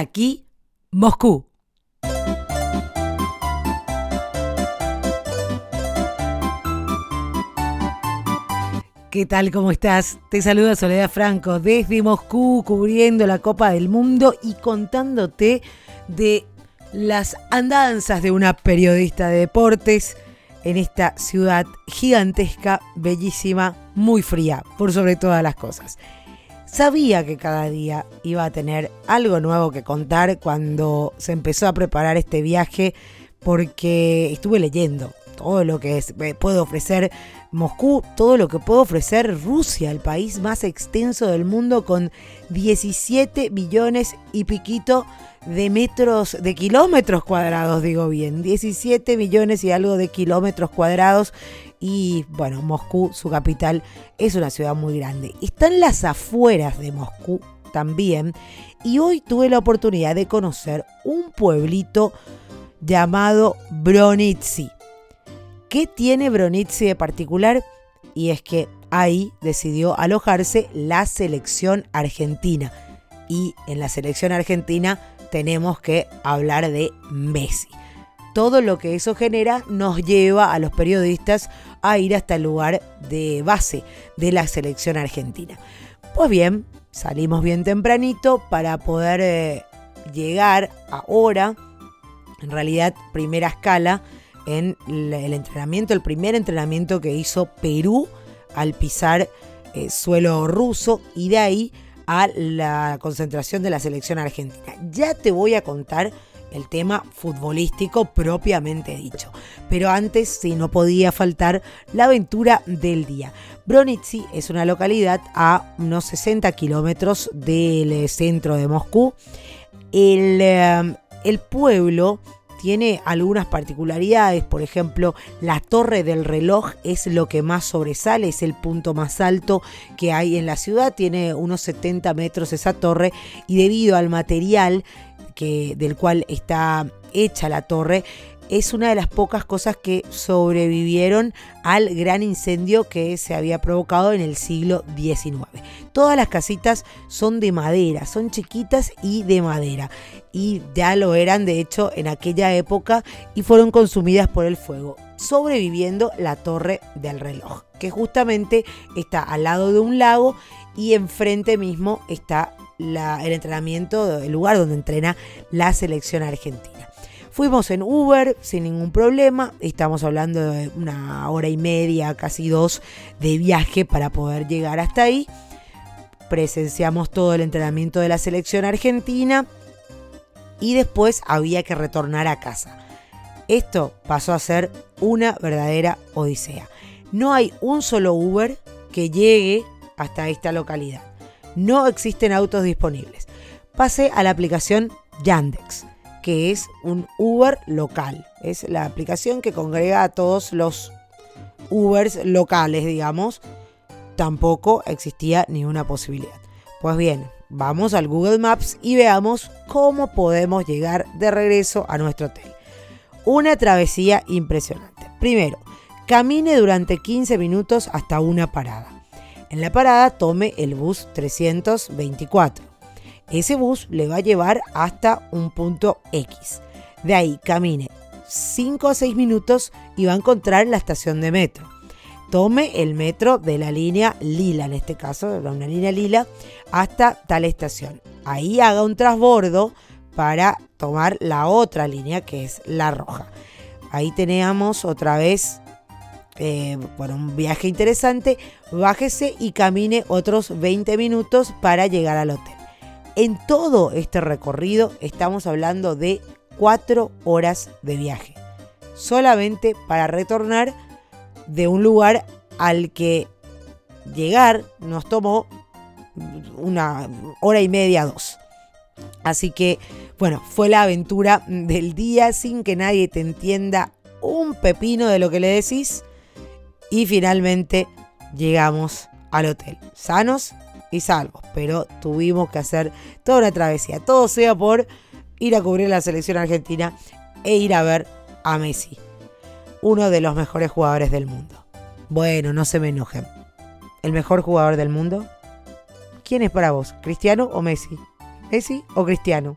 aquí Moscú. ¿Qué tal? ¿Cómo estás? Te saluda Soledad Franco desde Moscú, cubriendo la Copa del Mundo y contándote de las andanzas de una periodista de deportes en esta ciudad gigantesca, bellísima, muy fría, por sobre todas las cosas. Sabía que cada día iba a tener algo nuevo que contar cuando se empezó a preparar este viaje porque estuve leyendo todo lo que puede ofrecer Moscú, todo lo que puede ofrecer Rusia, el país más extenso del mundo con 17 millones y piquito de metros, de kilómetros cuadrados, digo bien, 17 millones y algo de kilómetros cuadrados. Y bueno, Moscú, su capital, es una ciudad muy grande. Están las afueras de Moscú también. Y hoy tuve la oportunidad de conocer un pueblito llamado Bronitsy. ¿Qué tiene Bronitsy de particular? Y es que ahí decidió alojarse la selección argentina. Y en la selección argentina tenemos que hablar de Messi. Todo lo que eso genera nos lleva a los periodistas a ir hasta el lugar de base de la selección argentina. Pues bien, salimos bien tempranito para poder eh, llegar ahora, en realidad primera escala, en el entrenamiento, el primer entrenamiento que hizo Perú al pisar eh, suelo ruso y de ahí a la concentración de la selección argentina. Ya te voy a contar el tema futbolístico propiamente dicho. Pero antes, si no podía faltar, la aventura del día. Bronitsy es una localidad a unos 60 kilómetros del centro de Moscú. El, eh, el pueblo tiene algunas particularidades, por ejemplo, la torre del reloj es lo que más sobresale, es el punto más alto que hay en la ciudad, tiene unos 70 metros esa torre y debido al material que, del cual está hecha la torre, es una de las pocas cosas que sobrevivieron al gran incendio que se había provocado en el siglo XIX. Todas las casitas son de madera, son chiquitas y de madera. Y ya lo eran de hecho en aquella época y fueron consumidas por el fuego, sobreviviendo la torre del reloj, que justamente está al lado de un lago y enfrente mismo está el entrenamiento, el lugar donde entrena la selección argentina. Fuimos en Uber sin ningún problema. Estamos hablando de una hora y media, casi dos de viaje para poder llegar hasta ahí. Presenciamos todo el entrenamiento de la selección argentina y después había que retornar a casa. Esto pasó a ser una verdadera odisea. No hay un solo Uber que llegue hasta esta localidad. No existen autos disponibles. Pasé a la aplicación Yandex que es un Uber local. Es la aplicación que congrega a todos los Ubers locales, digamos. Tampoco existía ninguna posibilidad. Pues bien, vamos al Google Maps y veamos cómo podemos llegar de regreso a nuestro hotel. Una travesía impresionante. Primero, camine durante 15 minutos hasta una parada. En la parada tome el bus 324 ese bus le va a llevar hasta un punto X. De ahí camine 5 o 6 minutos y va a encontrar la estación de metro. Tome el metro de la línea lila, en este caso, una línea lila, hasta tal estación. Ahí haga un transbordo para tomar la otra línea que es la roja. Ahí tenemos otra vez eh, bueno, un viaje interesante. Bájese y camine otros 20 minutos para llegar al hotel. En todo este recorrido estamos hablando de cuatro horas de viaje, solamente para retornar de un lugar al que llegar nos tomó una hora y media, dos. Así que, bueno, fue la aventura del día sin que nadie te entienda un pepino de lo que le decís. Y finalmente llegamos al hotel, sanos y salvos, pero tuvimos que hacer toda una travesía. Todo sea por ir a cubrir la selección argentina e ir a ver a Messi, uno de los mejores jugadores del mundo. Bueno, no se me enojen. ¿El mejor jugador del mundo? ¿Quién es para vos? ¿Cristiano o Messi? ¿Messi o Cristiano?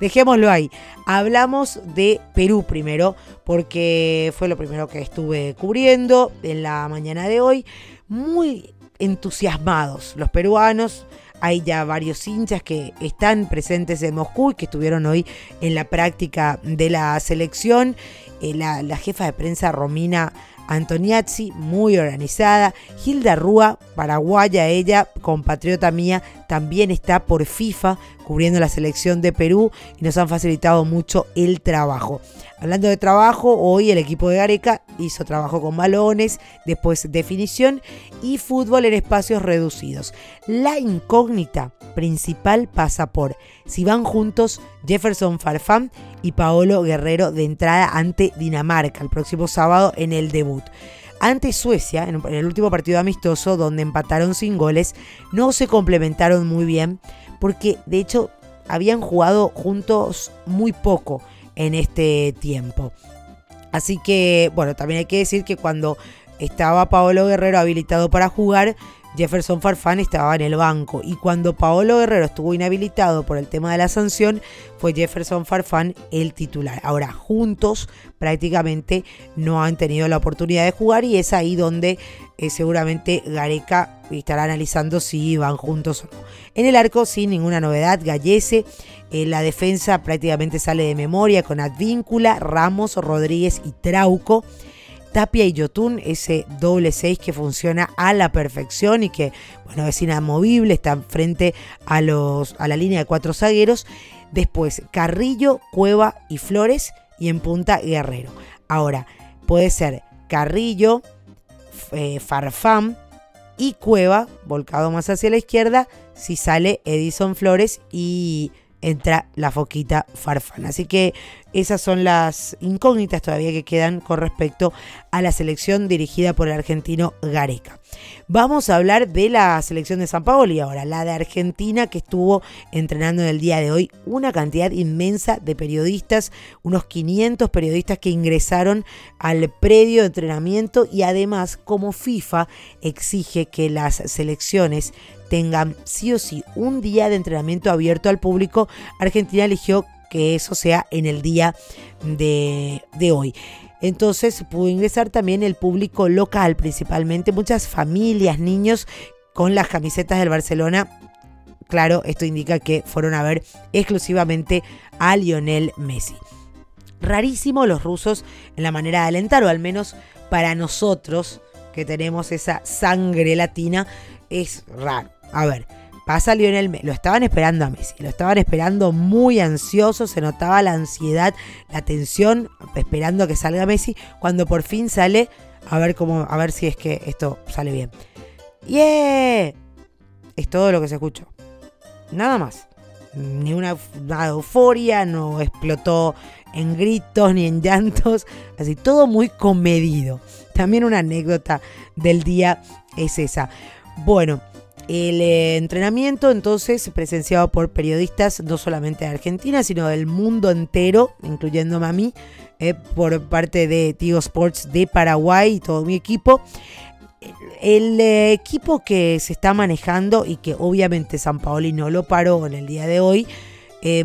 dejémoslo ahí. Hablamos de Perú primero, porque fue lo primero que estuve cubriendo en la mañana de hoy. Muy entusiasmados los peruanos. Hay ya varios hinchas que están presentes en Moscú y que estuvieron hoy en la práctica de la selección. Eh, la, la jefa de prensa Romina Antoniazzi, muy organizada. Hilda Rúa, paraguaya ella, compatriota mía, también está por FIFA cubriendo la selección de Perú y nos han facilitado mucho el trabajo. Hablando de trabajo, hoy el equipo de Gareca hizo trabajo con balones, después definición y fútbol en espacios reducidos. La incógnita principal pasa por si van juntos Jefferson Farfán y Paolo Guerrero de entrada ante Dinamarca el próximo sábado en el debut. Ante Suecia, en el último partido amistoso donde empataron sin goles, no se complementaron muy bien porque de hecho habían jugado juntos muy poco en este tiempo. Así que, bueno, también hay que decir que cuando estaba Paolo Guerrero habilitado para jugar, Jefferson Farfán estaba en el banco y cuando Paolo Guerrero estuvo inhabilitado por el tema de la sanción, fue Jefferson Farfán el titular. Ahora, juntos prácticamente no han tenido la oportunidad de jugar y es ahí donde eh, seguramente Gareca estará analizando si van juntos o no. En el arco, sin ninguna novedad, Gallese, eh, la defensa prácticamente sale de memoria con Advíncula, Ramos, Rodríguez y Trauco. Tapia y Yotun, ese doble 6 que funciona a la perfección y que, bueno, es inamovible, está frente a, los, a la línea de cuatro zagueros. Después Carrillo, Cueva y Flores y en punta Guerrero. Ahora, puede ser Carrillo, eh, Farfán y Cueva, volcado más hacia la izquierda, si sale Edison Flores y entra la foquita Farfán. Así que esas son las incógnitas todavía que quedan con respecto a la selección dirigida por el argentino Gareca. Vamos a hablar de la selección de San Paolo y ahora la de Argentina que estuvo entrenando en el día de hoy una cantidad inmensa de periodistas, unos 500 periodistas que ingresaron al predio de entrenamiento y además como FIFA exige que las selecciones tengan sí o sí un día de entrenamiento abierto al público, Argentina eligió que eso sea en el día de, hoy. Entonces pudo ingresar también el público local, principalmente muchas familias, niños con las camisetas del Barcelona. Claro, esto indica que fueron a ver exclusivamente a Lionel Messi. Rarísimo los rusos en la manera de alentar, o al menos para nosotros que tenemos esa sangre latina, es raro. A ver, Pasa Lionel Messi. Lo estaban esperando a Messi. Lo estaban esperando muy ansioso. Se notaba la ansiedad, la tensión, esperando a que salga Messi. Cuando por fin sale, a ver cómo, a ver si es que esto sale bien. ¡Yeah! Es todo lo que se escuchó. Nada más. Ni una, una euforia, no explotó en gritos ni en llantos. Así, todo muy comedido. También una anécdota del día es esa. Bueno, el eh, entrenamiento entonces presenciado por periodistas no solamente de Argentina, sino del mundo entero, incluyendo a mí, eh, por parte de Tigo Sports de Paraguay y todo mi equipo. El eh, equipo que se está manejando y que obviamente San Paoli no lo paró en el día de hoy,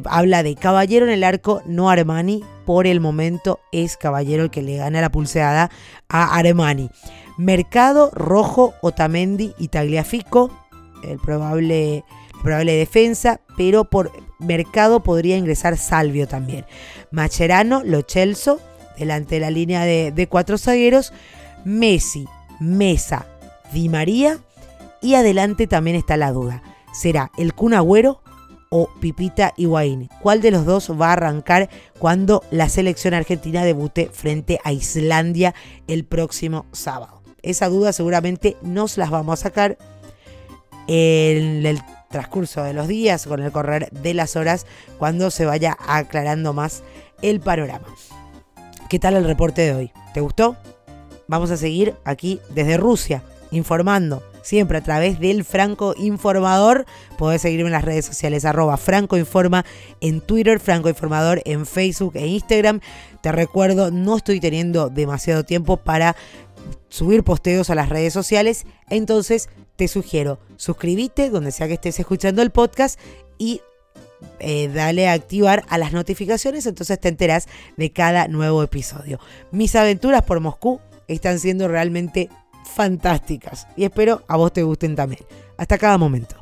habla de Caballero en el arco, no Armani. Por el momento es Caballero el que le gana la pulseada a Armani. Mercado, Rojo, Otamendi y Tagliafico el probable, probable defensa, pero por mercado podría ingresar Salvio también. Macherano, Lochelso, delante de la línea de, cuatro zagueros, Messi, Mesa, Di María y adelante también está la duda. ¿Será el Kun Agüero o Pipita Higuaín? ¿Cuál de los dos va a arrancar cuando la selección argentina debute frente a Islandia el próximo sábado? Esa duda seguramente nos las vamos a sacar en el transcurso de los días, con el correr de las horas, cuando se vaya aclarando más el panorama. ¿Qué tal el reporte de hoy? ¿Te gustó? Vamos a seguir aquí desde Rusia, informando siempre a través del Franco Informador. Podés seguirme en las redes sociales, arroba Franco Informa en Twitter, Franco Informador en Facebook e Instagram. Te recuerdo, no estoy teniendo demasiado tiempo para subir posteos a las redes sociales, entonces te sugiero suscribite donde sea que estés escuchando el podcast y eh, dale a activar a las notificaciones, entonces te enteras de cada nuevo episodio. Mis aventuras por Moscú están siendo realmente fantásticas y espero a vos te gusten también. Hasta cada momento.